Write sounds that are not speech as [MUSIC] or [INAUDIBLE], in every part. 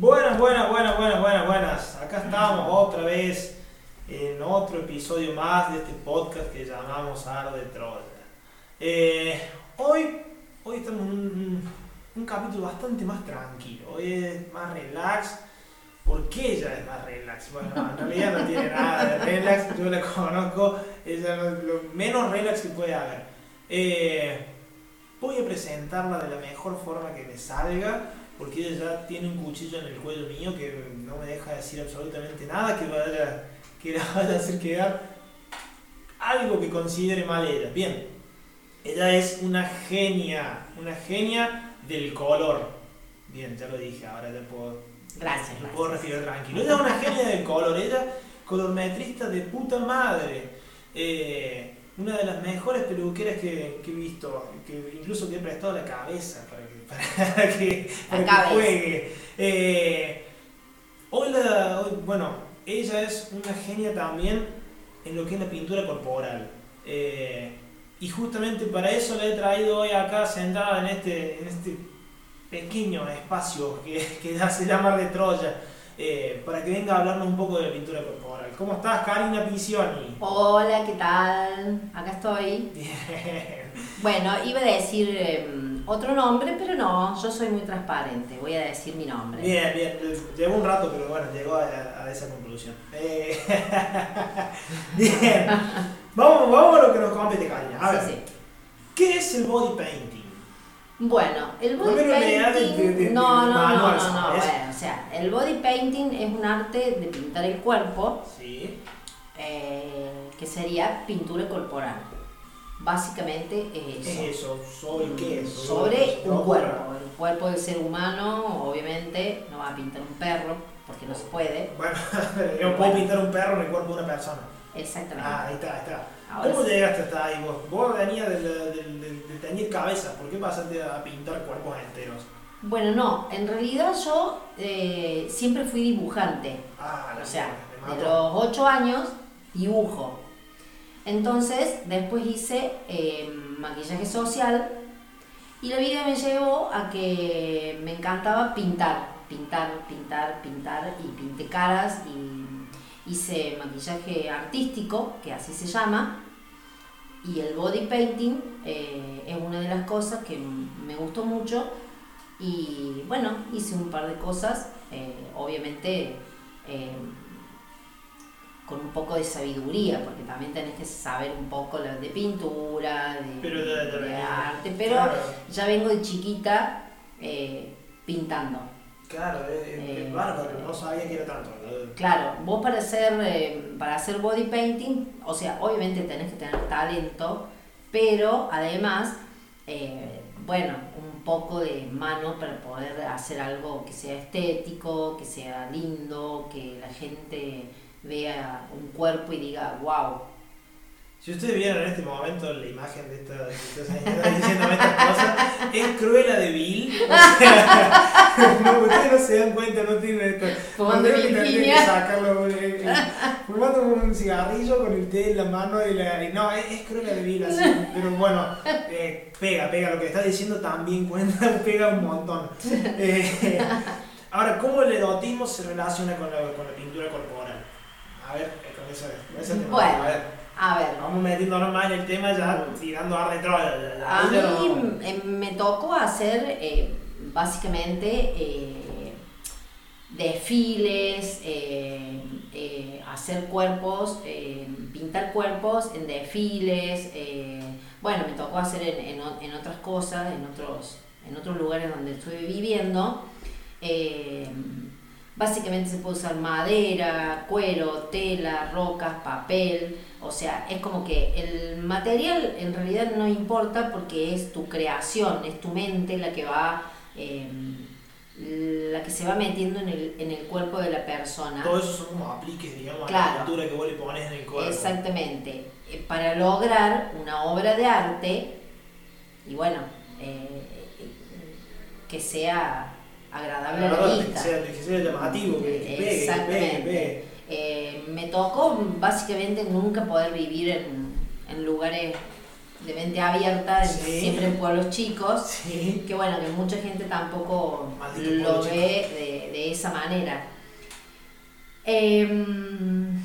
Buenas, buenas, buenas, buenas, buenas, buenas. Acá estamos otra vez en otro episodio más de este podcast que llamamos Aro de Troya. Eh, hoy, hoy estamos en un, un capítulo bastante más tranquilo. Hoy es más relax. ¿Por qué ella es más relax? Bueno, en realidad no tiene nada de relax. Yo la conozco. Ella es lo menos relax que puede haber. Eh, voy a presentarla de la mejor forma que me salga porque ella ya tiene un cuchillo en el cuello mío que no me deja decir absolutamente nada que, vaya, que la [LAUGHS] vaya a hacer quedar algo que considere mal ella. Bien, ella es una genia, una genia del color. Bien, ya lo dije, ahora ya puedo, Gracias. me puedo respirar tranquilo. Ella es una genia del color, ella colormetrista de puta madre. Eh, una de las mejores peluqueras que, que he visto, que incluso que he prestado la cabeza para para [LAUGHS] que, para que juegue. Eh, hoy la- hoy- bueno, ella es una genia también en lo que es la pintura corporal. Eh, y justamente para eso la he traído hoy acá sentada en este, en este pequeño espacio que, [LAUGHS] que ya se llama de Troya, eh, para que venga a hablarnos un poco de la pintura corporal. ¿Cómo estás, Karina Pisioni? Hola, ¿qué tal? Acá estoy. Bien. Bueno, iba a decir em, otro nombre, pero no, yo soy muy transparente. Voy a decir mi nombre. Bien, bien. Llevó un rato, pero bueno, llegó a, a esa conclusión. Eh, [LAUGHS] bien. Vamos, vamos a lo que nos compete, Karina. A ver, Sí, sí. ¿qué es el body painting? Bueno, el body de- painting. de- de- no, no, no, no, no. Bueno, o sea, el body painting es un arte de pintar el cuerpo, Sí. eh, que sería pintura corporal. Básicamente es ¿Qué eso. es eso? ¿Sobre qué es? sobre un cuerpo. El cuerpo del ser humano, obviamente, no va a pintar un perro, porque no se puede. Bueno, [LAUGHS] yo puedo pintar un perro en el cuerpo de una persona. Exactamente. Ah, ahí está, ahí está. Ahora ¿Cómo sí. llegaste hasta ahí vos? Vos venías de, del- del- de teñir cabezas, ¿por qué pasaste a pintar cuerpos enteros? Bueno, no, en realidad yo eh, siempre fui dibujante. Ah, la O sea, de los 8 años, dibujo. Entonces, después hice eh, maquillaje social y la vida me llevó a que me encantaba pintar, pintar, pintar, pintar y pinté caras y hice maquillaje artístico, que así se llama, y el body painting eh, es una de las cosas que me gustó mucho y bueno, hice un par de cosas, eh, obviamente con un poco de sabiduría, porque también tenés que saber un poco de pintura, de, Pero de arte, pero Claro, ya vengo de chiquita eh, pintando. claro, es, Eh, bárbaro, no sabía que era tanto. ¿no? Claro, vos para hacer, eh, para hacer body painting, o sea, obviamente tenés que tener talento, pero además, eh, bueno, un poco de mano para poder hacer algo que sea estético, que sea lindo, que la gente vea un cuerpo y diga, wow. Si ustedes vieron en este momento la imagen de esta, de esta señora diciéndome estas cosas, es Cruella de Vil. O sea, [LAUGHS] no, ustedes no se dan cuenta, no tienen esto. Fumando Tendría que- tendría que Virginia. sacarlo, eh, eh, fumando un cigarrillo con el té en la mano y la. y no, es, es Cruella de Vil, así. Pero bueno, eh, pega, pega. Lo que está diciendo también cuenta, [LAUGHS] pega un montón. Eh, ahora, ¿cómo el erotismo se relaciona con la, con la pintura corporal? A ver, con ese, con ese tema. Bueno. A ver. A ver, Vamos metiéndonos más en el tema ya tirando a ya- a no- mí eh, me tocó hacer eh, básicamente eh, desfiles, hacer cuerpos, pintar cuerpos en desfiles. bueno, me tocó hacer en, en otras cosas, en otros, en otros lugares donde estuve viviendo. Eh, básicamente se puede usar madera, cuero, tela, rocas, papel. O sea, es como que el material en realidad no importa porque es tu creación, es tu mente la que va, eh, la que se va metiendo en el, en el cuerpo de la persona. Todo eso son como apliques, digamos, a la pintura que vos le pones en el cuerpo. Exactamente. Eh, Para lograr una obra de arte, y bueno, eh, que sea agradable a la Claro, que vista. sea, que sea llamativo, que, que pegue, que Exactamente. pegue. Eh, me tocó básicamente nunca poder vivir en, en lugares de mente abierta, Sí. siempre en pueblos chicos, Sí. que bueno, que mucha gente tampoco Maldito lo ve de, de esa manera. Em,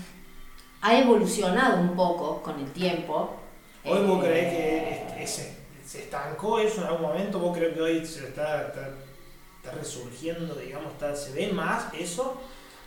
ha evolucionado un poco con el tiempo. ¿Hoy vos Eh, crees que se estancó eso en algún momento? ¿Vos crees que hoy se está, está, está resurgiendo, digamos, está, se ve más eso?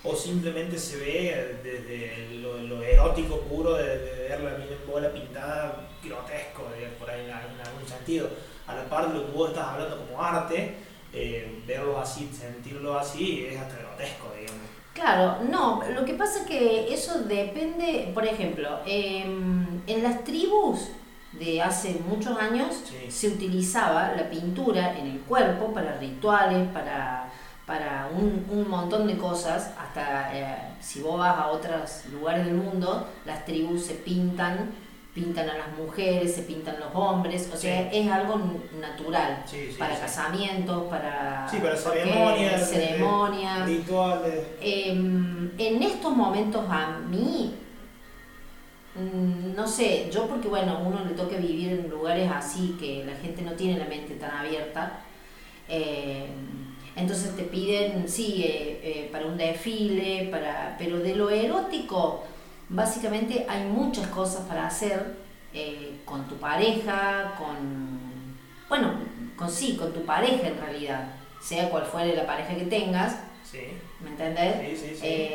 ¿O simplemente se ve desde lo, lo erótico puro de, de ver la bola pintada grotesco, de- por ahí en, algún sentido? A la par de lo que vos estás hablando como arte, eh, verlo así, sentirlo así, es hasta grotesco, digamos. Claro, no, lo que pasa es que eso depende, por ejemplo, em, en las tribus de hace muchos años Sí. se utilizaba la pintura en el cuerpo para rituales, para, para un, un montón de cosas, hasta eh, si vos vas a otros lugares del mundo, las tribus se pintan, pintan a las mujeres, se pintan los hombres, o sea, es algo natural. Sí, para casamientos, para para porque ceremonias, ceremonias. Rituales. Em, en estos momentos a mí, no sé, yo porque bueno, uno le toca vivir en lugares así que la gente no tiene la mente tan abierta, em, entonces te piden, sí, eh, eh, para un desfile, para, pero de lo erótico, básicamente hay muchas cosas para hacer eh, con tu pareja, con, bueno, con sí, con tu pareja en realidad, sea cual fuere la pareja que tengas, Sí, ¿Me entendés? sí, sí. sí.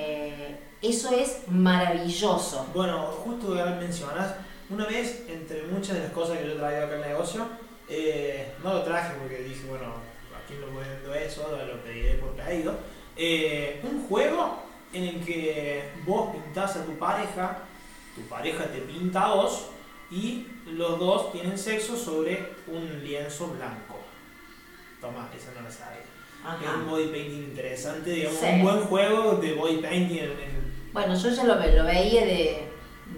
Eso es maravilloso. Bueno, justo que mencionas, una vez, entre muchas de las cosas que yo traía acá al negocio, eh, no lo traje porque dije, bueno, aquí no vendo eso, lo pediré por pedido. eh, un juego en el que vos pintás a tu pareja, tu pareja te pinta a vos y los dos tienen sexo sobre un lienzo blanco. Toma, esa no la sabía. Es un body painting interesante, digamos, Sí. un buen juego de body painting en, en- Bueno, yo ya lo, lo veía de,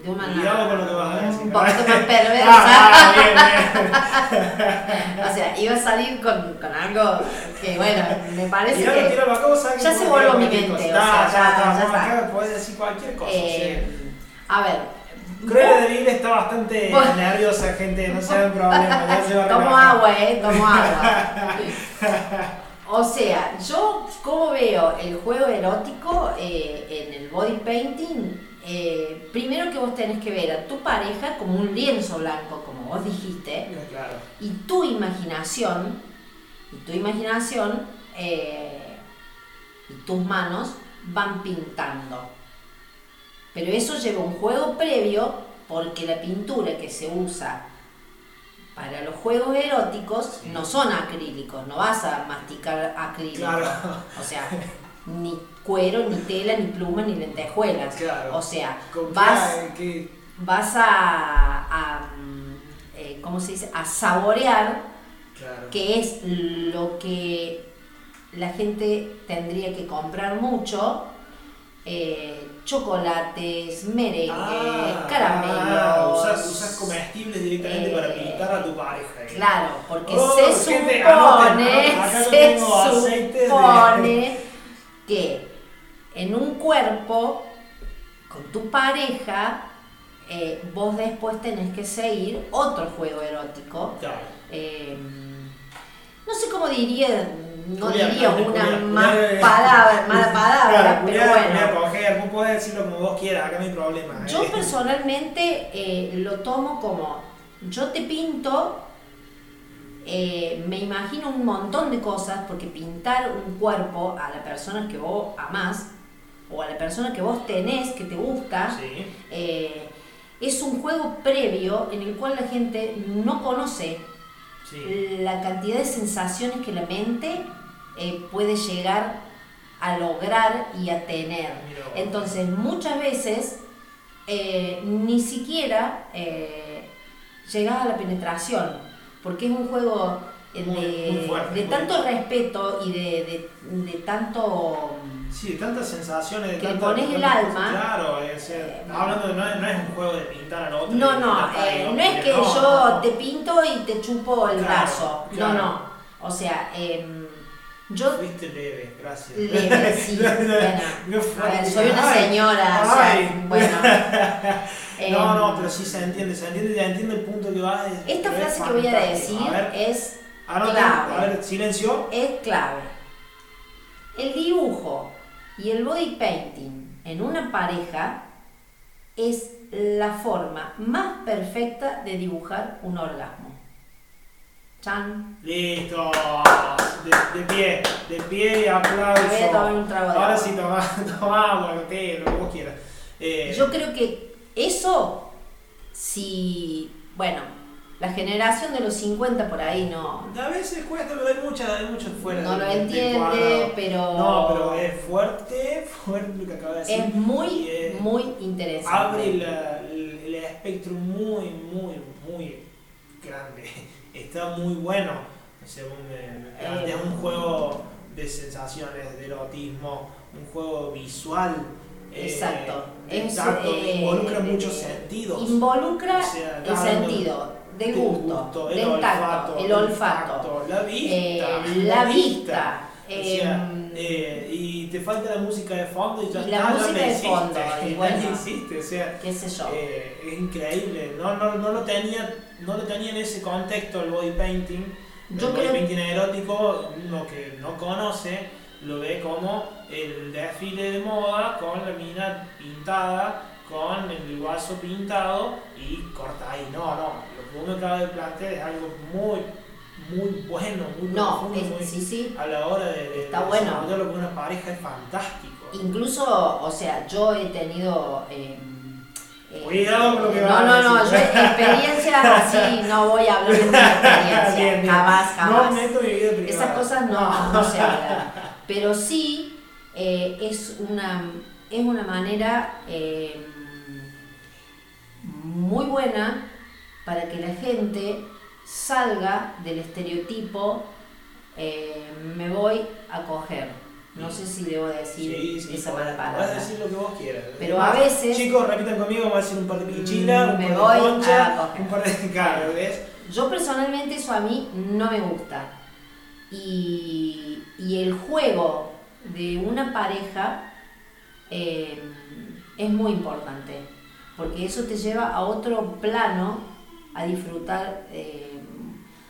de una Cuidado con lo que vas a decir. un poquito más [LAUGHS] perversa. Ah, bien, bien. [LAUGHS] o sea, iba a salir con, con algo que, bueno, me parece que. vos que ya se voló mi mente, cosa. o sea, Está, ya- ya vos está. acá podés decir cualquier cosa. eh, a ver. Cruella de Vil está bastante [LAUGHS] Bueno. nerviosa, gente, no se hagan problema. ya se va a Tomo agua, eh, tomo agua. O sea, yo como veo el juego erótico eh, en el body painting, eh, primero que vos tenés que ver a tu pareja como un lienzo blanco, como vos dijiste, Claro. y tu imaginación, y tu imaginación eh, y tus manos van pintando. Pero eso lleva un juego previo porque la pintura que se usa para los juegos eróticos Sí. no son acrílicos, no vas a masticar acrílico. Claro. O sea, ni cuero, ni tela, ni pluma, ni lentejuelas. Claro. O sea, ¿Con vas, vas a, a, mm, eh, ¿cómo se dice? A saborear Claro. que es lo que la gente tendría que comprar mucho. eh, chocolates, merengue, Ah, caramelos. ah, usas, usas comestibles directamente eh, para pintar a tu pareja. digamos. Claro, porque Oh, se gente, supone, anoten, se de- supone que en un cuerpo con tu pareja eh, vos después tenés que seguir otro juego erótico. Claro. eh, no sé cómo diría, no diría una más palabra, mala palabra, Claro, pero bueno. coger, vos podés decirlo como vos quieras, acá no hay problema. Yo eh. personalmente eh, lo tomo como, yo te pinto, eh, me imagino un montón de cosas, porque pintar un cuerpo a la persona que vos amás, o a la persona que vos tenés, que te gusta, Sí, es un juego previo en el cual la gente no conoce sí. la cantidad de sensaciones que la mente eh, puede llegar a lograr y a tener. Entonces, muchas veces eh, ni siquiera eh, llegas a la penetración, porque es un juego eh, Muy- de, muy fuerte, de tanto respeto y de, de- de tanto... Sí, tantas sensaciones, de Que tantas- pones el alma. Claro, es, hablando de no, es- no es un juego de pintar al otro. No, no, eh, al no es que no, yo no. te pinto y te chupo el Claro, brazo. claro. No, no. O sea, em, yo Fuiste leve, gracias. Leve, sí. [LAUGHS] Bueno, No a ver, soy una Ay, señora, o sea, ay. bueno. [LAUGHS] No, no, pero sí se entiende, se entiende, ya entiendo el punto que va. es- Esta es frase que voy a decir A ver, es anoten, clave. a ver, silencio. es clave. El dibujo y el body painting en una pareja es la forma más perfecta de dibujar un orgasmo. Chan. Listo. De, de pie, de pie y aplauso. Voy a tomar un trago de Ahora agua. sí, toma, [LAUGHS] toma agua, té, lo que vos quieras. Eh, Yo creo que eso, si, bueno, la generación de los 50 por ahí no, A veces cuesta, pero hay mucha, hay mucho fuera. no lo del- del entiende, pero, No, pero es fuerte, fuerte lo que acaba de decir. es muy, Y, eh, muy interesante. Abre la- el, el espectro muy, muy, muy grande. [LAUGHS] Está muy bueno. Según me, Eh. un juego de sensaciones, de erotismo, un juego visual. eh, Exacto. Es, exacto, eh, involucra muchos sentidos. Involucra O sea, el sentido del el gusto, el del tacto, olfato, el olfato, tacto, la vista, eh, la vista. O sea, em, eh, y te falta la música de fondo y ya la está, música [LAUGHS] no de existe, fondo, y bueno. no existe, o sea, qué sé yo. eh, es increíble, no, no, no lo tenía, no lo tenía en ese contexto el body painting, Yo el body creo- painting erótico, uno que no conoce, lo ve como el desfile de moda con la mina pintada, con el guaso pintado y corta ahí, no, no, que uno acaba de plantear es algo muy, muy bueno, muy no, profundo, es- muy- sí, sí. a la hora de, de Está bueno. desarrollarlo con una pareja es fantástico. Incluso, o sea, yo he tenido... eh, eh, Cuidado con lo que No, no, no, yo experiencias [LAUGHS] así, no voy a hablar de mi experiencia, Bien, bien. jamás, jamás. No meto mi vida privada. Esas cosas no, no se hablan. [LAUGHS] Pero sí eh, es, una, es una manera eh, muy buena para que la gente salga del estereotipo eh, me voy a coger. No sé si debo decir Sí, sí, esa mala palabra. decir lo que vos quieras. Pero a veces- Chicos, repitan conmigo, vamos a decir un par de pichilas, un par de concha, a un par de. Claro, ¿ves? Yo personalmente eso a mí no me gusta. Y, y el juego de una pareja eh, es muy importante, porque eso te lleva a otro plano, a disfrutar eh,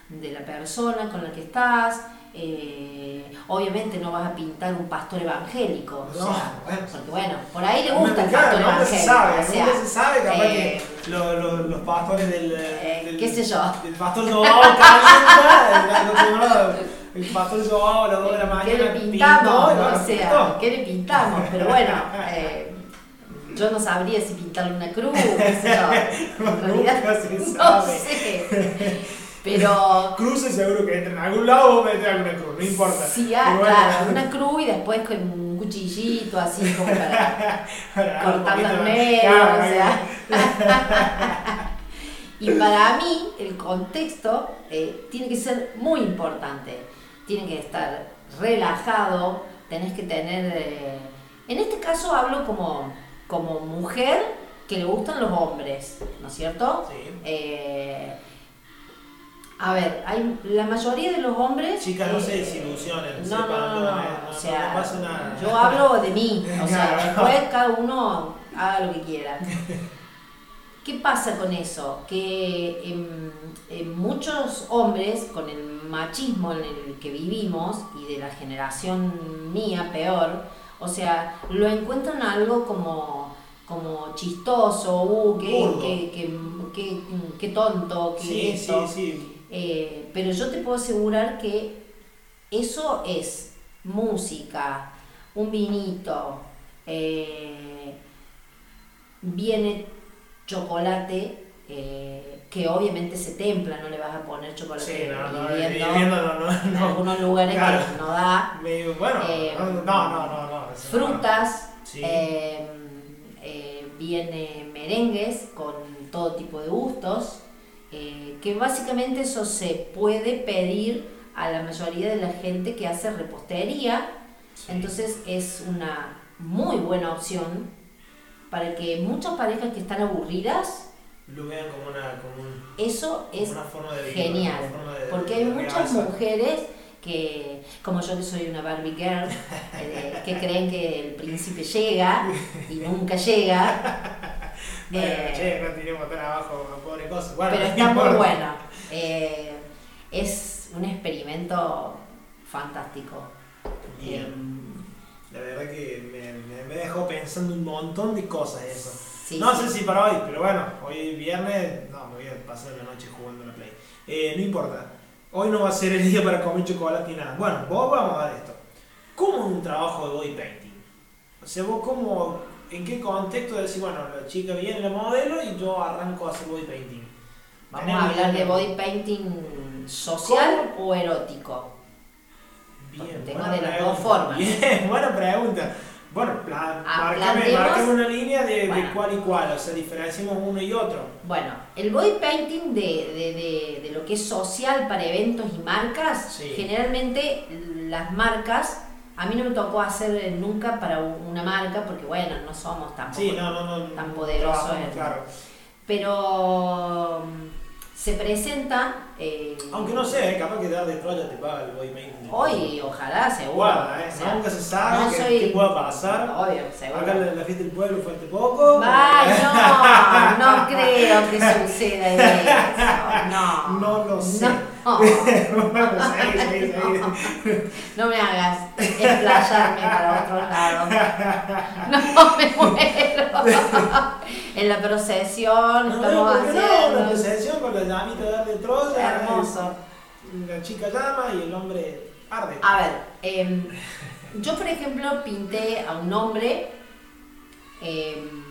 de la persona con la que estás. eh, obviamente no vas a pintar un pastor evangélico, o No, sea, bueno. porque bueno, por ahí le gusta el pastor se evangélico. sabe, o sea, se sabe, capaz eh, que lo- lo- los pastores del, Eh, del- qué sé yo. El pastor Joao calienta, el, el pastor Joao a las 2 de la mañana. ¿Qué le pintó, pintamos? y bueno, o sea, pintó. ¿qué le pintamos? Pero bueno, [LAUGHS] eh, yo no sabría si pintarle una cruz, [LAUGHS] yo. En realidad, Nunca se [LAUGHS] no sé. Pero [LAUGHS] Cruces seguro que entra en algún lado o mete alguna cruz, no importa. sí, ah, bueno, claro, una cruz y después con un cuchillito así como para para cortar un los poquito- medios, claro, o sea. Y para mí el contexto eh, tiene que ser muy importante. Tiene que estar relajado, tenés que tener... eh, en este caso hablo como, como mujer que le gustan los hombres, ¿no es cierto? Sí. Eh, a ver, hay, la mayoría de los hombres... Chicas, no se eh, desilusionen, No, sepan, no, no, no, no, o sea, no pasa nada. yo hablo de mí, [LAUGHS] o sea, después cada uno haga lo que quiera. ¿Qué pasa con eso? Que en, en muchos hombres, con el machismo en el que vivimos y de la generación mía peor, o sea, lo encuentran algo como, como chistoso, uh, qué, qué, qué, qué- tonto, qué Sí, esto. sí, sí. Eh, pero yo te puedo asegurar que eso es música, un vinito, eh, viene chocolate, eh, que obviamente se templa, no le vas a poner chocolate Sí, no, no, hirviendo hirviendo no, no, en no. algunos lugares Claro. que no da. Bueno, Eh, no, no, no, no. Frutas, Sí. eh, eh, viene merengues con todo tipo de gustos, eh, que básicamente eso se puede pedir a la mayoría de la gente que hace repostería, Sí. entonces es una muy buena opción para que muchas parejas que están aburridas, Lo vean como una, como un- eso como es una forma de vida, genial, una forma de- porque de hay muchas mujeres que, como yo que soy una Barbie girl, eh, que creen que el príncipe llega y nunca llega. [LAUGHS] Bueno, Eh, che, no tiremos tan abajo, pobre cosa. Bueno, pero está muy bueno. Eh, es un experimento fantástico. Bien. Eh, pensando un montón de cosas eso. Sí, no sí. sé si para hoy, pero bueno, hoy es viernes, no, me voy a pasar la noche jugando a la Play. No importa, hoy no va a ser el día para comer chocolate ni nada. Bueno, vos vamos a ver esto. ¿Cómo es un trabajo de body painting? O sea, vos cómo, en qué contexto decís, bueno, la chica viene la modelo y yo arranco a hacer body painting. Vamos a hablar de body painting social o erótico. Bien, Tengo de las dos formas. Bien, [LAUGHS] buena pregunta. Bueno, pla- Ah, marcame, una línea de, de cuál y cuál, o sea, diferenciamos uno y otro. Bueno, el body painting de, de- de- lo que es social para eventos y marcas, Sí. generalmente las marcas, a mí no me tocó hacer nunca para una marca, porque bueno, no somos tampoco Sí, no, no, no. tan poderosos. Claro. Pero se presenta... eh, Aunque no sé, eh, capaz que dar de Troya te paga el boy painting. Hoy, ojalá, seguro. Guarda, eh, o sea, nunca se sabe no qué, soy- qué pueda pasar. Obvio, seguro. Acá la, la fiesta del pueblo fue hace poco. Ay, [LAUGHS] no, no creo que suceda eso. No. No lo sé. No, bueno, sí, sí, sí. no me hagas explayarme para otro lado. No me muero. En la procesión No, estamos ¿por qué no? La haciendo. presentación con la llamita de dar de Troya. Hermoso. La chica llama y el hombre arde. A ver, em, yo por ejemplo pinté a un hombre em,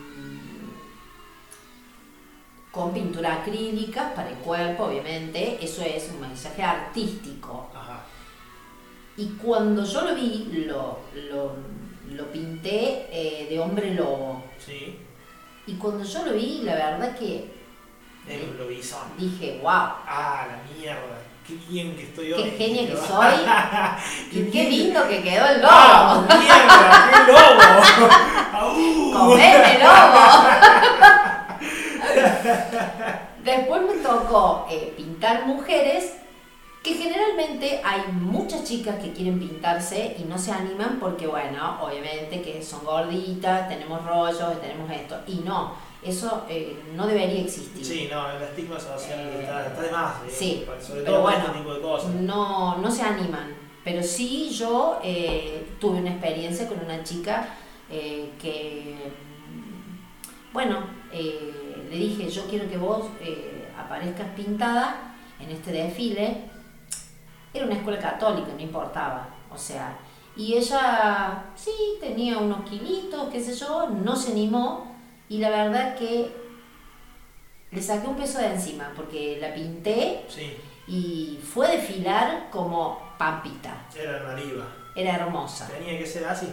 con pintura acrílica para el cuerpo, obviamente, eso es un maquillaje artístico. Ajá. Y cuando yo lo vi, lo, lo, lo pinté eh, de hombre lobo. Sí. Y cuando yo lo vi, la verdad que un lobizón. dije, wow, Ah, la mierda. Qué bien que estoy hoy. [LAUGHS] qué genia que Qué soy. Y qué lindo que quedó el lobo. ¡Ah, mierda! ¡Qué lobo! [LAUGHS] [LAUGHS] ¡Comeme lobo! Después me tocó eh, pintar mujeres, que generalmente hay muchas chicas que quieren pintarse y no se animan porque, bueno, obviamente que son gorditas, tenemos rollos, tenemos esto. Y no, eso eh, no debería existir. Sí, no, el estigma social Eh, está, está de más. sí, sobre todo bueno, este tipo de cosas. No, no se animan. Pero sí yo tuve una experiencia con una chica que, bueno, eh, le dije, yo quiero que vos eh, aparezcas pintada en este desfile. Era una escuela católica, no importaba. O sea, y ella, sí, tenía unos kilitos, qué sé yo, no se animó. Y la verdad que le saqué un peso de encima, porque la pinté Sí, y fue desfilar como pampita. era una diva. Era hermosa. Tenía que ser así.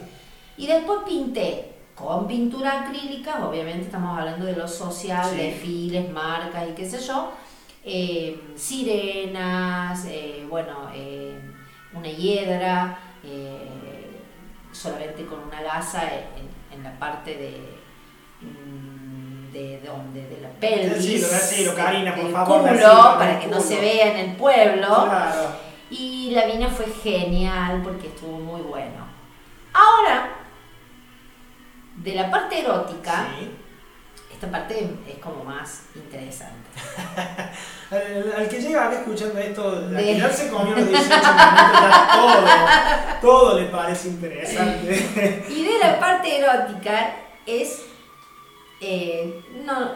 Y después pinté con pintura acrílica, obviamente estamos hablando de lo social, Sí. desfiles, marcas y qué sé yo, eh, sirenas, eh, bueno, eh, una hiedra, solamente con una gasa en, en la parte de... mm, De donde, de la pelvis, Karina, por favor, culo, para que no se vea en el pueblo. Claro. Y la vina fue genial porque estuvo muy bueno. Ahora, de la parte erótica, Sí. esta parte es como más interesante. [LAUGHS] Al, al que llega acá escuchando esto, la De- ya se comió los 18 minutos, ya todo, todo le parece interesante. [LAUGHS] Y de la [LAUGHS] parte erótica es, eh, no,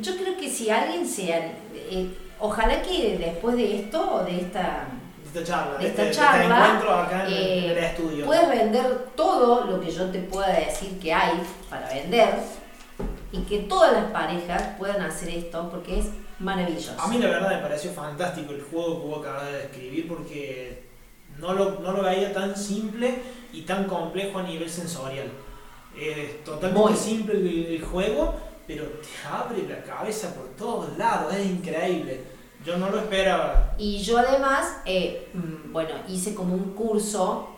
yo creo que si alguien se, eh, ojalá que después de esto o de esta esta charla, De de esta este, charla, este encuentro acá en, eh, en el estudio. puedes vender todo lo que yo te pueda decir que hay para vender y que todas las parejas puedan hacer esto porque es maravilloso. A mí la verdad me pareció fantástico el juego que vos acabas de describir porque no lo, no lo veía tan simple y tan complejo a nivel sensorial. Es totalmente Muy. simple el, el juego, pero te abre la cabeza por todos lados, es increíble. Yo no lo esperaba. Y yo además, eh, mm, bueno, hice como un curso,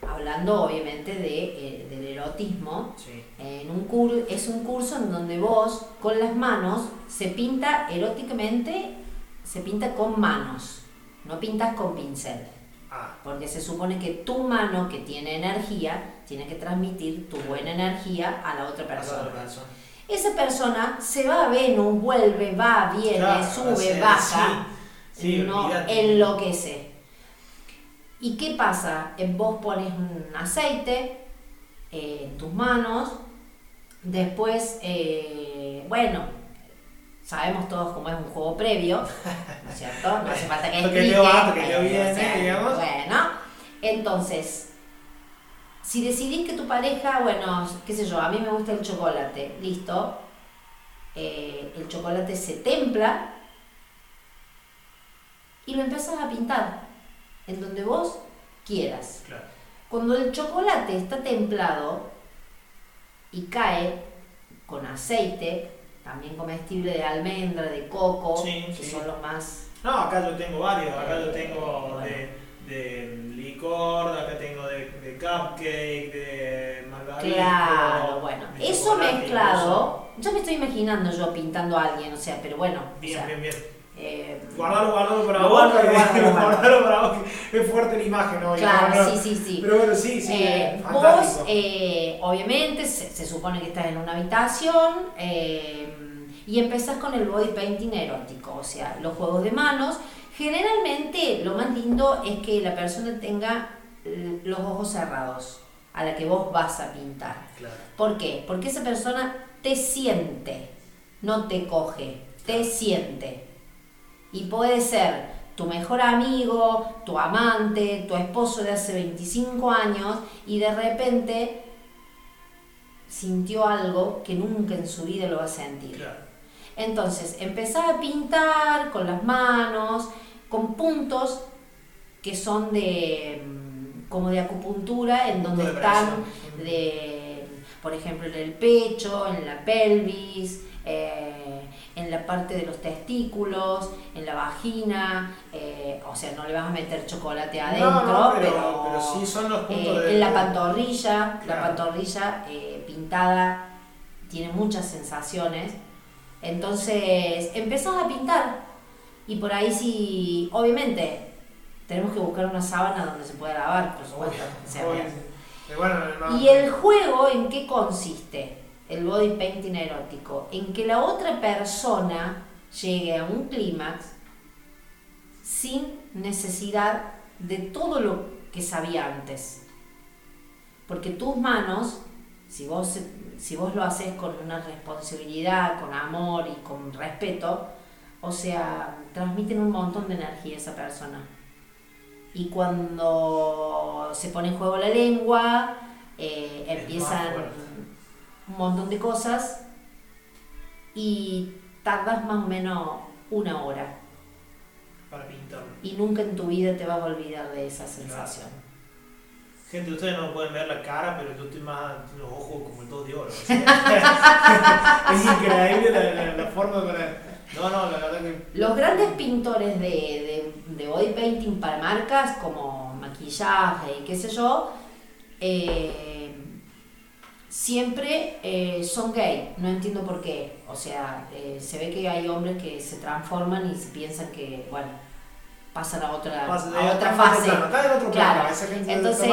hablando obviamente de, eh, del erotismo, Sí. en un cur es un curso en donde vos con las manos se pinta eróticamente, se pinta con manos, no pintas con pincel. Ah, Porque se supone que tu mano que tiene energía tiene que transmitir tu buena energía a la otra la persona. Esa persona se va a Venus, vuelve, va, viene, Claro, sube, baja, Sí, sí, no enloquece. ¿Y qué pasa? Eh, Vos pones un aceite eh, en tus manos Después, eh, bueno, sabemos todos cómo es un juego previo, ¿no es cierto? No hace [LAUGHS] falta que explique. Bueno, entonces, si decidís que tu pareja, bueno, qué sé yo, a mí me gusta el chocolate, listo, eh, el chocolate se templa y lo empiezas a pintar en donde vos quieras. Cuando el chocolate está templado y cae con aceite, también comestible de almendra, de coco, que son los más... No, acá yo tengo varios, acá yo tengo de, licor, acá tengo de, de cupcake, de margarita. Claro, bueno, eso mezclado, yo me estoy imaginando yo pintando a alguien, o sea, pero bueno. Bien, bien, bien eh, guardalo, guardalo para vos. [LAUGHS] Guardalo, para vos. Es fuerte la imagen, ¿no? Claro, sí, sí, sí. Pero bueno, sí, sí. Eh, vos, eh, obviamente, se, supone que estás en una habitación eh, y empezás con el body painting erótico, o sea, los juegos de manos. Generalmente, lo más lindo es que la persona tenga los ojos cerrados a la que vos vas a pintar. Claro. ¿Por qué? Porque esa persona te siente, no te coge, te siente. Y puede ser tu mejor amigo, tu amante, tu esposo de hace 25 años y de repente sintió algo que nunca en su vida lo va a sentir. Entonces, empezar a pintar con las manos, con puntos que son de mm, como de acupuntura, en donde están de, por ejemplo, en el pecho, en la pelvis, eh, en la parte de los testículos, en la vagina, eh, o sea, no le vas a meter chocolate adentro, pero, sí son los puntos eh, En la pantorrilla, la pantorrilla pintada tiene muchas sensaciones. Entonces, empezás a pintar. Y por ahí sí, obviamente, tenemos que buscar una sábana donde se pueda lavar, por supuesto. y el juego, ¿en qué consiste? el body painting erótico, en que la otra persona llegue a un clímax sin necesidad de todo lo que sabía antes. Porque tus manos, si vos, si vos lo haces con una responsabilidad, con amor y con respeto, o sea, transmiten un montón de energía a esa persona. Y cuando se pone en juego la lengua, eh, empiezan un montón de cosas y tardas más o menos una hora. Para pintar. Y nunca en tu vida te vas a olvidar de esa sensación. Gente, ustedes no pueden ver la cara, pero yo estoy más los ojos como el dos de oro. [LAUGHS] [LAUGHS] es increíble la, forma para... No, no, la verdad que... Los grandes pintores de, de, de body painting para marcas como maquillaje y qué sé yo, eh, siempre eh, son gay, no entiendo por qué. O sea, eh, se ve que hay hombres que se transforman y se piensan que, bueno, pasan a otra, a otra fase. claro, entonces,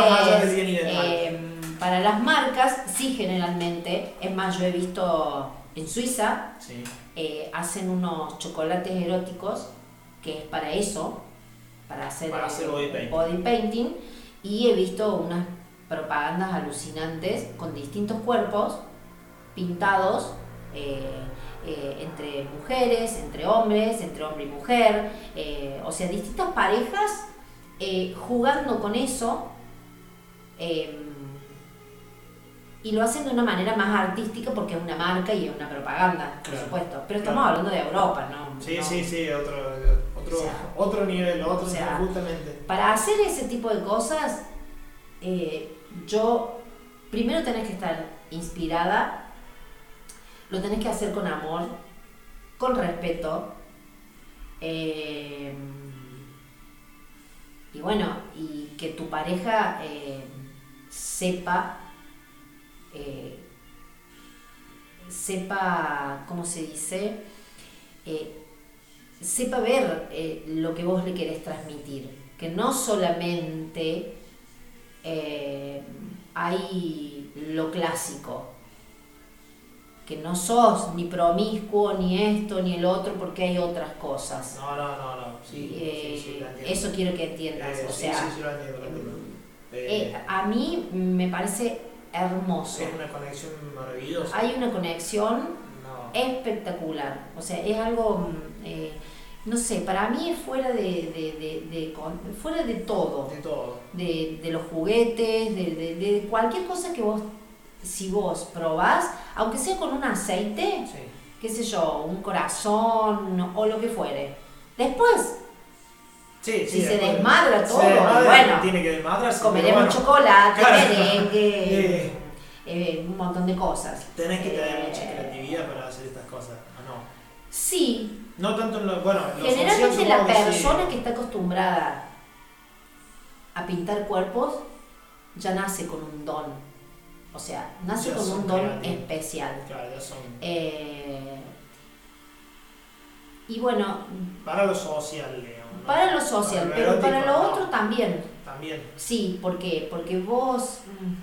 para las marcas, sí, generalmente, es más, yo he visto en Suiza, eh, hacen unos chocolates eróticos, que es para eso, para hacer, body painting, y he visto unas propagandas alucinantes con distintos cuerpos pintados eh, eh, entre mujeres, entre hombres, entre hombre y mujer, o sea, distintas parejas jugando con eso y lo hacen de una manera más artística porque es una marca y es una propaganda, por supuesto. Pero estamos hablando de Europa, ¿no? Sí, sí, sí, otro, otro, otro nivel, otro justamente. Para hacer ese tipo de cosas, yo, primero tenés que estar inspirada, lo tenés que hacer con amor, con respeto. Eh, y bueno, y que tu pareja eh, sepa, eh, sepa, ¿cómo se dice? sepa ver lo que vos le querés transmitir. Que no solamente eh, hay lo clásico, que no sos ni promiscuo, ni esto, ni el otro, porque hay otras cosas. No, no, no, no. Eh, eso quiero que entiendas. Eh, o sea, a mí me parece hermoso. Es una conexión maravillosa. Hay una conexión No. espectacular. O sea, es algo, mm, eh, no sé, para mí es fuera de, de- de- de con- fuera de todo. De todo. De, de los juguetes, de, de- de cualquier cosa que vos, si vos probás, aunque sea con un aceite, Sí. qué sé yo, un corazón o lo que fuere. Después, Sí, Si sí, se después- desmadra todo, se desmadra, bueno, tiene que desmadrarse. comeremos bueno, chocolate, claro. merengue, [LAUGHS] eh, un montón de cosas. Tenés que tener Eh, mucha creatividad para hacer estas cosas, ¿o no? Sí, No tanto en lo, bueno, en lo Generalmente social, la sí. persona que está acostumbrada a pintar cuerpos ya nace con un don. O sea, nace Ya con un don creativos. especial. Claro, ya son. Eh, y bueno, Para lo social. Para lo social, Para pero para lo otro también. También. Sí, ¿por qué? Porque vos, mm,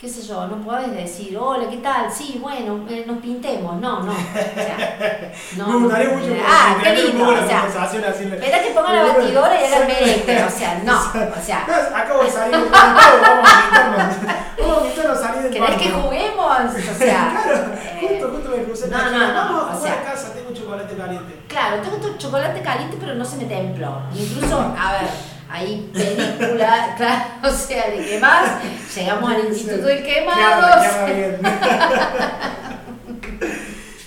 qué sé yo, no podés decir, hola, ¿qué tal? Sí, bueno, eh, nos pintemos. No, no. O sea, [LAUGHS] no, Me gustaría no, mucho Ah, qué un lindo. O sea, Espera que ponga la batidora y haga el merengue. O sea, no. [LAUGHS] O sea, Acabo de salir [LAUGHS] del vamos a pintarnos. Vamos a pintarnos salir del ¿querés que juguemos? O sea, eh, Justo, justo me crucé. no, no, no, Vamos a jugar sea- a casa, tengo chocolate caliente. Claro, tengo tu chocolate caliente, pero no se me templó. Incluso, a ver, hay película, [LAUGHS] claro, o sea, de quemar. Llegamos al Instituto del Quemado. Queda- queda bien. [LAUGHS]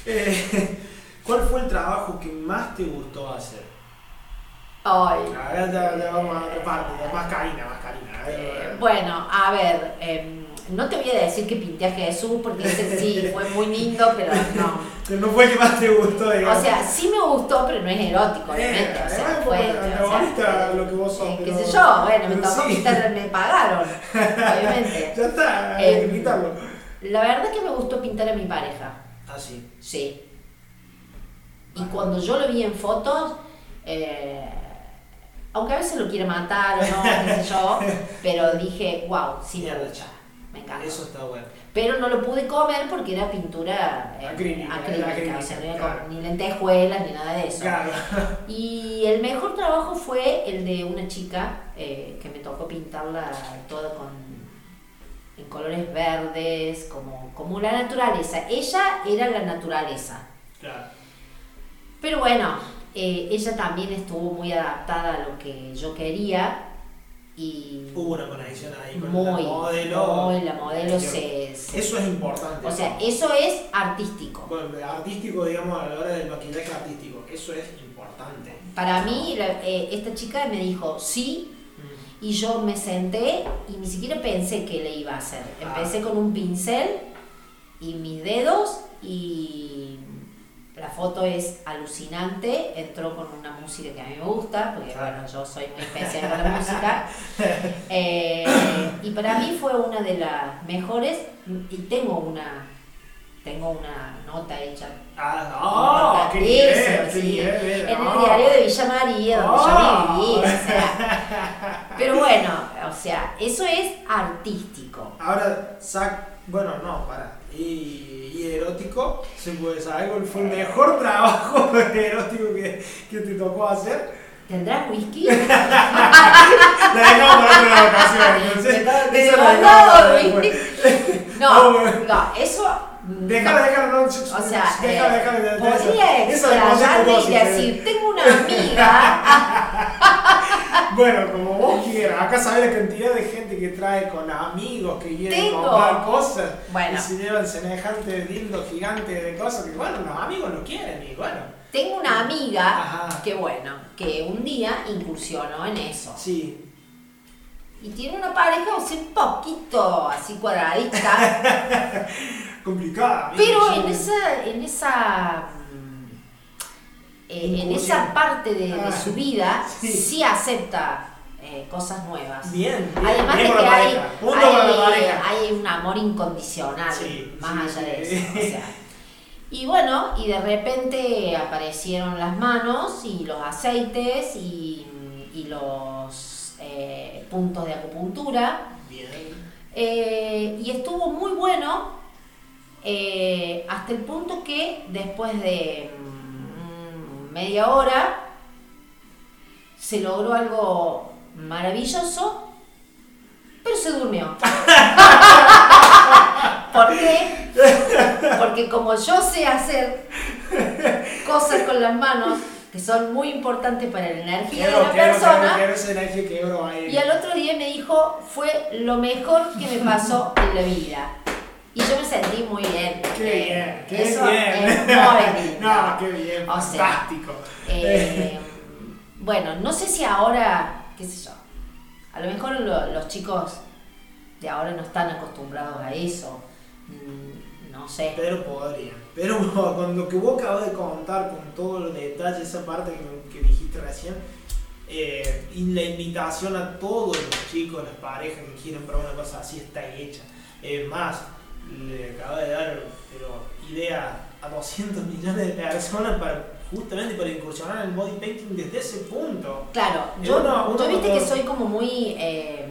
Eh, ¿Cuál fue el trabajo que más te gustó hacer? Ay. Ahora ya, ya vamos a otra parte, más carina, más carina. Eh, bueno, a ver, em, no te voy a decir que pinté a Jesús porque ese sí fue muy lindo, pero no. [LAUGHS] Pero no fue el que más te gustó, digamos. O sea, sí me gustó, pero no es erótico, obviamente. O Eh, sea, es fue. poco o sea, antagonista lo que vos sos, eh, qué pero- sé yo, bueno, me tocó sí. pintar, me pagaron, [LAUGHS] obviamente. Ya está, hay Eh, que pintarlo. La verdad que me gustó pintar a mi pareja, Ah, sí. sí. Y cuando yo lo vi en fotos, eh, aunque a veces lo quiere matar o no, qué sé yo, [LAUGHS] pero dije, wow, sí me gusta, me encanta. Eso está bueno. Pero no lo pude comer porque era pintura eh, Acrílica, acrílica, acrílica, o sea, no era claro. ni lentejuelas ni nada de eso. Claro. [LAUGHS] Y el mejor trabajo fue el de una chica eh, que me tocó pintarla toda con en colores verdes, como, como la naturaleza. Ella era la naturaleza. Claro. Pero bueno, eh, ella también estuvo muy adaptada a lo que yo quería y Hubo una conexión ahí con muy, la modelo. muy, la modelo Que- se, se- Eso es importante. O sea, eso es artístico. Bueno, artístico, digamos, a la hora del maquillaje artístico. Eso es importante. Para mí, la- eh, esta chica me dijo sí y yo me senté y ni siquiera pensé qué le iba a hacer. Ah. Empecé con un pincel y mis dedos y la foto es alucinante. Entró con una música que a mí me gusta, porque bueno, yo soy muy especial con la música. [LAUGHS] Eh, y para mí fue una de las mejores y tengo una, tengo una nota hecha Ah, ah, qué nivel, En el diario de Villa María, donde yo viví, o sea. [LAUGHS] Pero bueno, o sea, eso es artístico. Ahora, sac, bueno, no, para. Y, y erótico, se puede saber cuál fue el mejor [LAUGHS] trabajo erótico que, que te tocó hacer. ¿Tendrás whisky? [LAUGHS] La dejamos para otra ocasión, entonces. Te Eso digo, la no, dejamos whisky. después. [LAUGHS] No, eso. Déjalo, no. déjalo, no. O sea, déjalo, eh, podría eso y dosis, eh. decir, tengo una amiga. Bueno, como vos quieras. Acá sabés la cantidad de gente que trae con amigos que quieren Tengo. comprar cosas. Bueno. Y se llevan semejante dildo gigante de cosas que, bueno, los amigos lo quieren y bueno. Tengo una amiga Ajá. que, bueno, que un día incursionó en eso. Sí. Y tiene una pareja un poquito así cuadradita. [LAUGHS] Complicada. Pero en esa, en esa, eh, en esa parte de, de Ah, su vida sí. sí, acepta eh, cosas nuevas. Bien, bien, Además bien de que hay, hay, un amor incondicional Sí, más sí, allá de eso. o sea. Y bueno, y de repente aparecieron las manos y los aceites y, y los eh, puntos de acupuntura. Bien. Eh, y estuvo muy bueno hasta el punto que después de media hora, se logró algo maravilloso, pero se durmió. [LAUGHS] ¿Por qué? Porque como yo sé hacer cosas con las manos que son muy importantes para la energía de la persona, y al otro día me dijo, fue lo mejor que me pasó en la vida. Yo me sentí muy bien. Qué bien, qué Eso bien. es muy [LAUGHS] lindo. No, qué bien, O sea, fantástico. Eh, bueno, no sé si ahora, qué sé yo, a lo mejor lo- los chicos de ahora no están acostumbrados a eso. Mm, No sé. Pero podrían. Pero [LAUGHS] con lo que vos acabas de contar, con todos los detalles, esa parte que, que dijiste recién, eh, y la invitación a todos los chicos, las parejas que quieren probar una cosa así está hecha. Es más, le acaba de dar pero, idea a 200 millones de personas para justamente para incursionar en el body painting desde ese punto. Claro, Y yo, uno- uno yo viste que soy como muy, eh,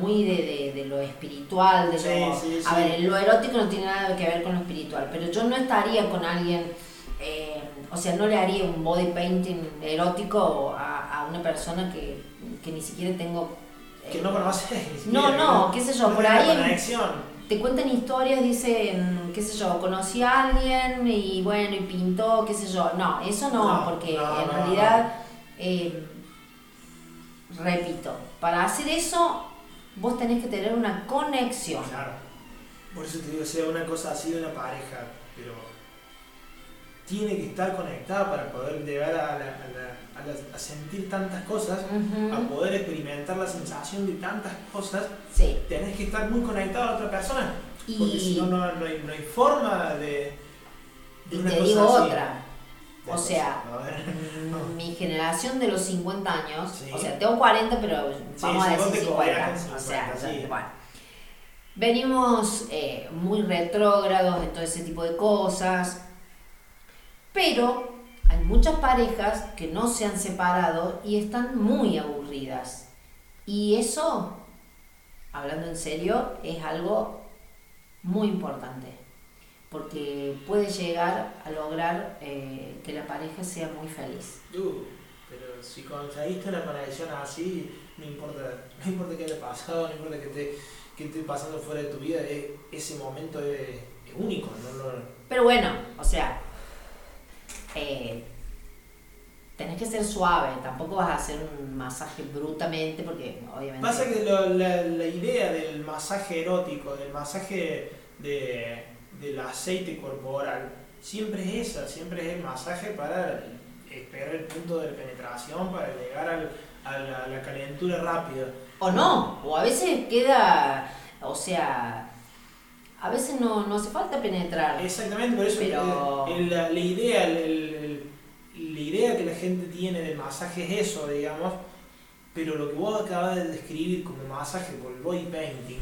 muy de, de- de lo espiritual, de Sí, lo... sí, A sí. ver, lo erótico no tiene nada que ver con lo espiritual, pero yo no estaría con alguien, eh, o sea, no le haría un body painting erótico a, a una persona que, que ni siquiera tengo... eh, Que no conoces. ni No, no, qué sé yo, no por ahí conexión. Te cuentan historias, dicen, qué sé yo, conocí a alguien y bueno, y pintó, qué sé yo. No, eso no, No, porque no, en no, realidad, eh, repito, para hacer eso vos tenés que tener una conexión. Claro. Por eso te digo, sea una cosa así de una pareja, pero tiene que estar conectada para poder llegar a, la- a la- a la- a sentir tantas cosas, a poder experimentar la sensación de tantas cosas. Sí. Tenés que estar muy conectado a otra persona, Y, porque si no, no, no hay, no hay forma de. de y una te cosa digo así. otra. O sea, mm, [LAUGHS] mi generación de los 50 años, Sí. o sea, tengo 40, pero vamos sí, a decir te 50. codeas con o sea, 50, bueno. Venimos eh, muy retrógrados en todo ese tipo de cosas, pero hay muchas parejas que no se han separado y están muy aburridas. Y eso, hablando en serio, es algo muy importante, porque puede llegar a lograr eh, que la pareja sea muy feliz. Uh, pero si conseguiste una conexión así, no importa, no importa qué haya pasado, no importa que esté, que esté pasando fuera de tu vida, e- ese momento es, es único, no, no, Pero bueno, o sea, eh, tenés que ser suave, tampoco vas a hacer un masaje brutamente porque obviamente... Pasa que lo- la, la idea del masaje erótico, del masaje de, del aceite corporal, siempre es esa, siempre es el masaje para esperar el punto de penetración, para llegar al- a, la, a la calentura rápida. O no, o a veces queda, o sea, a veces no, no hace falta penetrar. Exactamente, por eso Pero- eh, el- la, idea, el- el- el- la idea que la gente tiene del masaje es eso, digamos, pero lo que vos acabas de describir como masaje por el body painting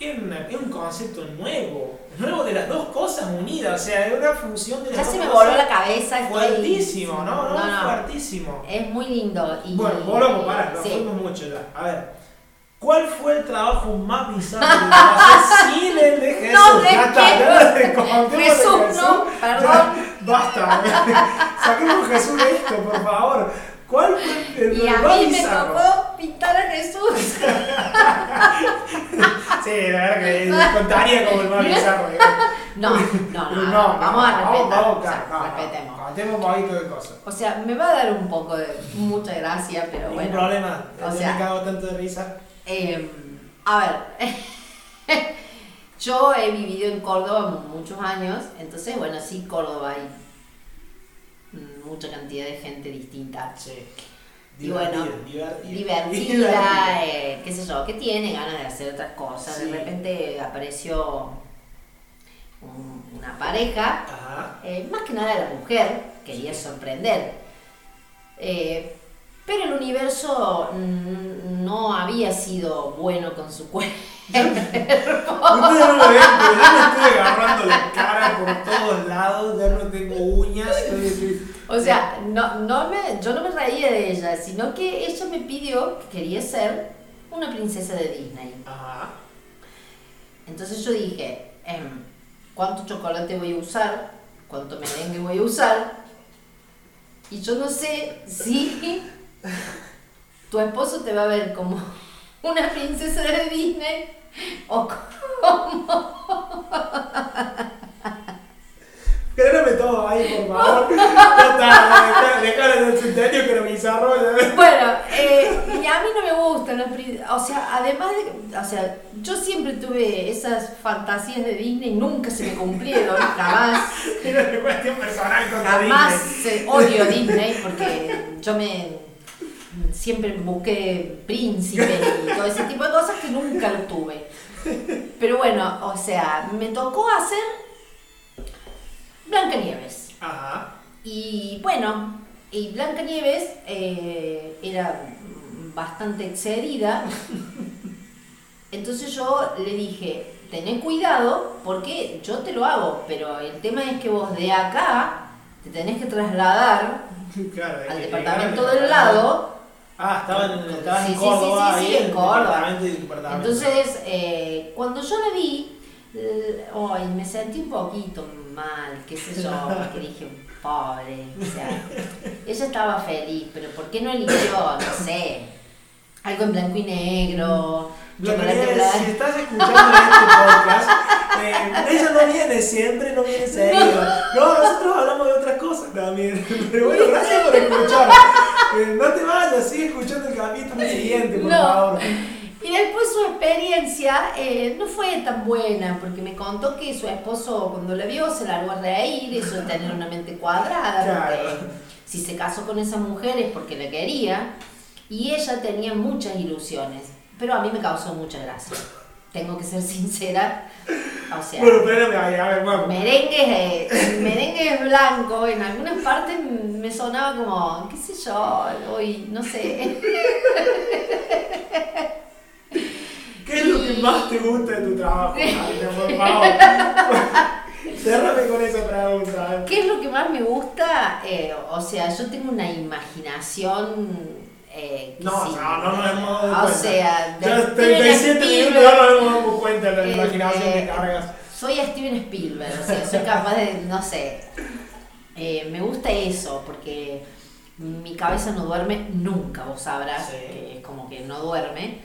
es, una- es un concepto nuevo, nuevo de las dos cosas unidas, o sea, es una fusión de las Ya dos se me voló la cabeza. estoy- fuertísimo, ¿no? No, fuertísimo. Es muy lindo. Y, Bueno, volvamos, pará, nos sí. fuimos mucho ya. A ver, ¿cuál fue el trabajo más bizarro que sin el de [LAUGHS] Jesús? No, ¿de ya está, qué? ya de Jesús, no, Ya, perdón. basta, [LAUGHS] saquemos Jesús de esto, por favor. ¿Cuál fue el Y a mí me tocó pintar a Jesús. [LAUGHS] Sí, la verdad que contaría como el más bizarro. digamos. No, no, no, no, vamos a respetar. Vamos, o sea, vamos, no, respetemos. no, Contemos un poquito de cosas. O sea, me va a dar un poco de mucha gracia, pero bueno. problema, o sea- me cago tanto de risa. Eh, a ver, [LAUGHS] yo he vivido en Córdoba muchos años, entonces, bueno, sí, Córdoba hay mucha cantidad de gente distinta. Sí. Y bueno, divertida. Divertida, [LAUGHS] eh, qué sé yo, que tiene ganas de hacer otras cosas. Sí. De repente apareció un- una pareja Ajá. Eh, más que nada la mujer quería sorprender. Eh, pero el universo no había sido bueno con su cuerpo. Ustedes [LAUGHS] no lo ven, pero yo me estoy agarrando la cara por todos lados, ya no tengo uñas. estoy- O sea, no, no me, yo no me reía de ella, sino que ella me pidió que quería ser una princesa de Disney. Ajá. Entonces yo dije, em, ¿cuánto chocolate voy a usar? ¿Cuánto merengue voy a usar? Y yo no sé si tu esposo te va a ver como una princesa de Disney o como... Créeme todo ahí, por favor. [LAUGHS] Ya déjale el centenio que lo bizarro. Bueno, eh, y a mí no me gustan los O sea, además de. O sea, yo siempre tuve esas fantasías de Disney y nunca se me cumplieron, jamás. [LAUGHS] Tiene cuestión personal con Jamás Disney. Se, odio Disney porque yo me Siempre busqué príncipes y todo ese tipo de cosas que nunca lo tuve. Pero bueno, o sea, me tocó hacer Blancanieves. Ajá. Y bueno, y Blancanieves eh, era bastante excedida. Entonces yo le dije, tené cuidado porque yo te lo hago, pero el tema es que vos de acá te tenés que trasladar [LAUGHS] Claro, al que- departamento del lado. Ah, estaban en, estaban Sí, en sí, Córdoba, sí, sí, ahí sí, en Córdoba. departamento. Entonces, eh, cuando yo la vi, eh, ay, me sentí un poquito mal, qué sé yo, [LAUGHS] porque dije, pobre, o sea, ella estaba feliz, pero ¿por qué no eligió, no sé, algo en blanco y negro? chocolate Blancanieves, blanco? si estás escuchando este podcast, eh, ella no viene siempre, no viene seguido. [LAUGHS] No, nosotros hablamos de otras cosas también. [LAUGHS] Pero bueno, gracias por escuchar. Eh, no te vayas, sigue escuchando el capítulo siguiente, por No. favor. Y después su experiencia eh, no fue tan buena, porque me contó que su esposo cuando la vio se largó a reír, eso de tener una mente cuadrada, Claro. porque si se casó con esa mujer es porque la quería, y ella tenía muchas ilusiones, pero a mí me causó mucha gracia. Tengo que ser [LAUGHS] sincera, o sea... Bueno, espérame, a ver, a ver, vamos. Merengue, eh, merengue blanco, en algunas partes me sonaba como, qué sé yo, hoy, no sé. [LAUGHS] ¿Qué es lo que más te gusta de tu trabajo? [LAUGHS] Marina, por favor. Cérrame con esa pregunta. ¿Qué es lo que más me gusta? Eh, o sea, yo tengo una imaginación. Eh, No, sí. no, no nos hemos dado O cuenta. sea, de Ya Steven 37 Spielberg, minutos nos hemos dado cuenta de la eh, imaginación que eh, cargas. Soy Steven Spielberg, o sea, soy capaz de, no sé. Eh, me gusta eso, porque mi cabeza no duerme nunca, vos sabrás, Sí. que es como que no duerme.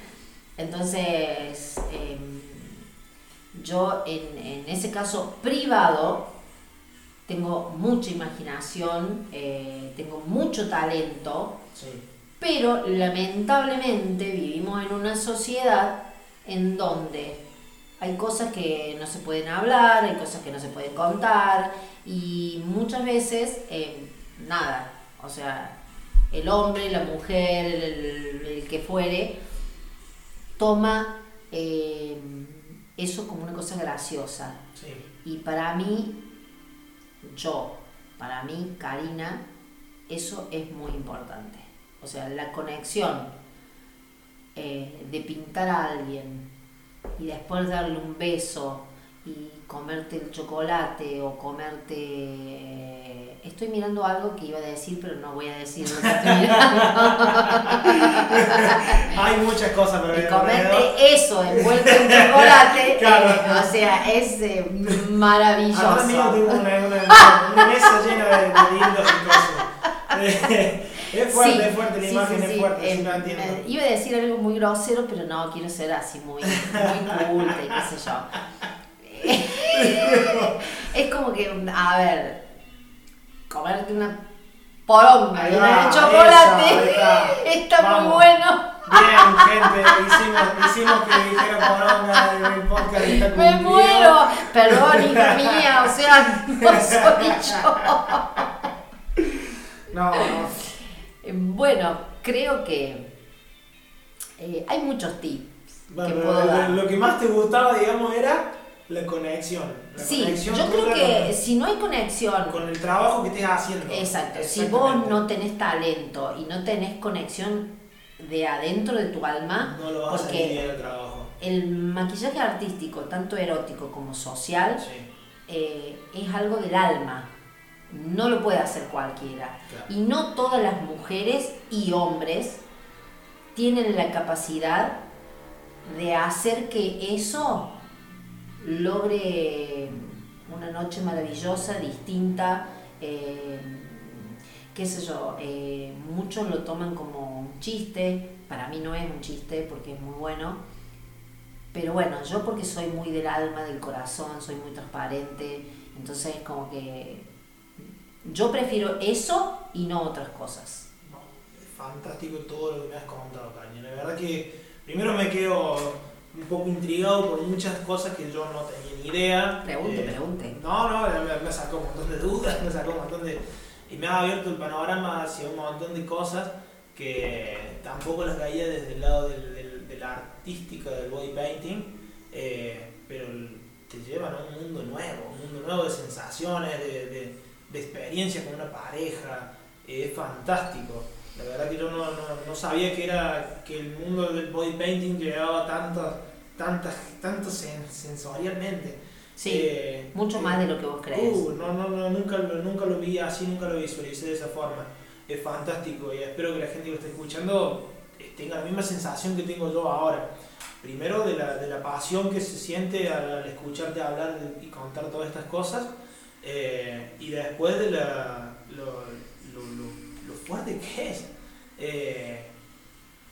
Entonces, em, yo en, en ese caso privado tengo mucha imaginación, eh, tengo mucho talento, Sí. Pero lamentablemente vivimos en una sociedad en donde hay cosas que no se pueden hablar, hay cosas que no se pueden contar y muchas veces eh, nada, o sea, el hombre, la mujer, el, el que fuere, toma eh, eso como una cosa graciosa. Sí. Y para mí, yo, para mí, Karina, eso es muy importante. O sea, la conexión eh, de pintar a alguien y después darle un beso y comerte el chocolate o comerte... Estoy mirando algo que iba a decir, pero no voy a decir lo que estoy mirando. [LAUGHS] Hay muchas cosas para y comerte eso envuelto en chocolate, [LAUGHS] Claro. eh, o sea, es eh, maravilloso. Atrás mío tengo una, una, una mesa llena de, de dildos y cosas. [LAUGHS] Es fuerte, Sí, es fuerte, la sí, imagen sí, es fuerte, Eh, entiendo. eh, iba a decir algo muy grosero, pero no, quiero ser así muy, muy culta y qué sé yo. [LAUGHS] es como que, a ver, comerte una poronga de chocolate está. [LAUGHS] está muy Vamos. bueno. Bien, gente, hicimos, hicimos que dijera poronga en el podcast está Me muero. Perdón, hija mía, o sea, [LAUGHS] no soy yo. No, no. Eh, Bueno, creo que eh, hay muchos tips Bueno, que puedo lo, dar. lo que más te gustaba, digamos, era la conexión. La Sí, conexión yo creo que si no hay conexión, con, el trabajo que estés haciendo. exacto, si vos no tenés talento y no tenés conexión de adentro de tu alma, No lo vas a porque en el trabajo. el maquillaje artístico, tanto erótico como social, Sí, eh, es algo del alma. No lo puede hacer cualquiera. claro. Y no todas las mujeres y hombres tienen la capacidad de hacer que eso logre una noche maravillosa, distinta. eh, qué sé yo, eh, muchos lo toman como un chiste, para mí no es un chiste porque es muy bueno, pero bueno, yo porque soy muy del alma, del corazón, soy muy transparente, entonces como que yo prefiero eso y no otras cosas. fantástico todo lo que me has contado, Caña. La verdad que primero me quedo un poco intrigado por muchas cosas que yo no tenía ni idea. Pregunte, pregunte. No, no, me, me sacó un montón de dudas, [LAUGHS] me sacó un montón de... Y me ha abierto el panorama hacia un montón de cosas que tampoco las veía desde el lado del, del, de la artística del body painting, eh, pero te llevan a un mundo nuevo, un mundo nuevo de sensaciones, de, de, de experiencias con una pareja, eh, es fantástico. La verdad que yo no, no, no, sabía que era que el mundo del body painting llevaba tanto, tantas, tanto sensorialmente. Sí, eh, mucho más de lo que vos crees. Uh, no, no, no, nunca, nunca lo vi así, nunca lo visualicé de esa forma. Es fantástico y espero que la gente que lo esté escuchando tenga la misma sensación que tengo yo ahora. Primero de la, de la pasión que se siente al, escucharte hablar y contar todas estas cosas eh, y después de la, lo, lo, lo, fuerte que es. Eh,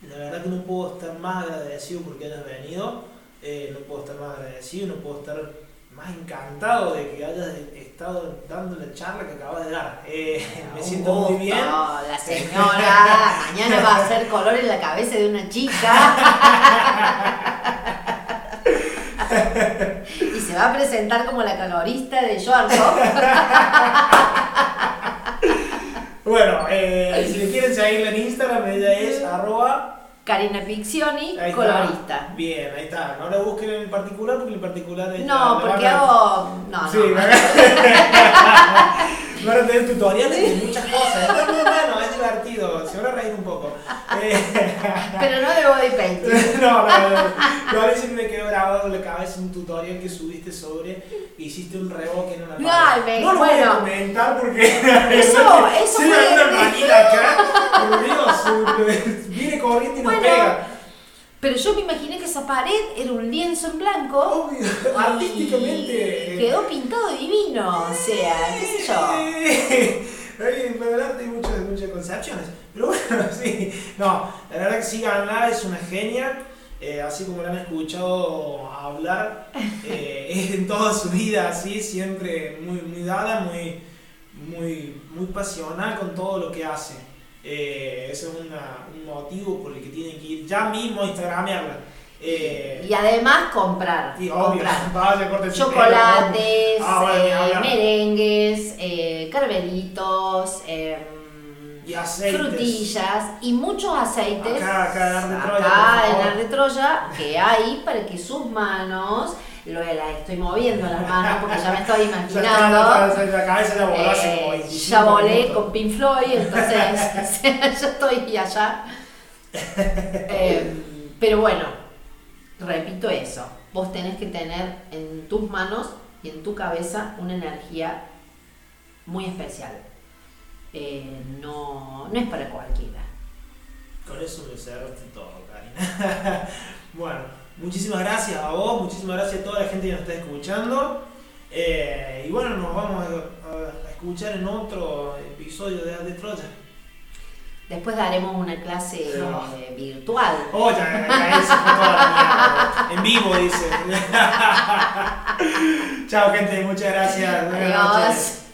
la verdad que no puedo estar más agradecido porque hayas venido, eh, no puedo estar más agradecido, no puedo estar más encantado de que hayas estado dando la charla que acabas de dar. Eh, me siento muy bien. La señora mañana va a hacer color en la cabeza de una chica. [LAUGHS] va a presentar como la calorista de Yorko. [LAUGHS] bueno, eh, si le quieren seguir en Instagram, ella es arroba Karina colorista. Bien, ahí está. No lo busquen en particular porque en particular es. No, porque hago. No, sí, [LAUGHS] no. [LAUGHS] van a tener tutoriales de muchas cosas. Está muy bueno, es divertido. Se van a reír un poco. Eh, Pero no de body painting. [LAUGHS] no, no, no. no. A veces me quedó grabado en la cabeza un tutorial que subiste sobre. Hiciste un reboque en una Ay, me, No lo bueno. voy a comentar porque. [LAUGHS] Eso, eso Sí, fue. una manita acá. Por Dios, viene corriendo y nos Bueno. pega. Pero yo me imaginé que esa pared era un lienzo en blanco. Obvio, artísticamente. Quedó pintado divino, o sea, qué sé yo. Ay, Para el arte hay muchas, muchas concepciones. Pero bueno, [LAUGHS] sí. No, la verdad que sí, Ganar es una genia. eh, así como la han escuchado hablar eh, [LAUGHS] en toda su vida, así, siempre muy, muy dada, muy, muy, muy pasional con todo lo que hace. Eh, ese es una- un motivo por el que tienen que ir ya mismo a Instagramearla. Eh, Y además comprar. obvio, comprar. [LAUGHS] vaya, Chocolates, Ah, eh, merengues, eh, caramelitos, em, Y frutillas y muchos aceites. Acá, acá en Acá de Troya, que hay para que sus manos, lo las estoy moviendo las manos porque ya me estoy [LAUGHS] imaginando. ya- la cabeza ya voló hace Eh, como 25 ya volé minutos. con Pink Floyd, entonces [LAUGHS] [LAUGHS] ya estoy allá. Eh, pero bueno, repito eso, vos tenés que tener en tus manos y en tu cabeza una energía muy especial. Eh, no, no es para cualquiera. Con eso me cerraste todo, Karina. bueno, muchísimas gracias a vos, muchísimas gracias a toda la gente que nos está escuchando. Eh, y bueno, nos vamos a, escuchar en otro episodio de de Troya. Después daremos una clase No. eh, virtual. Oh, ya, fue toda la. En vivo, dice. [LAUGHS] Chao, gente, muchas gracias. Buenas Adiós. noches.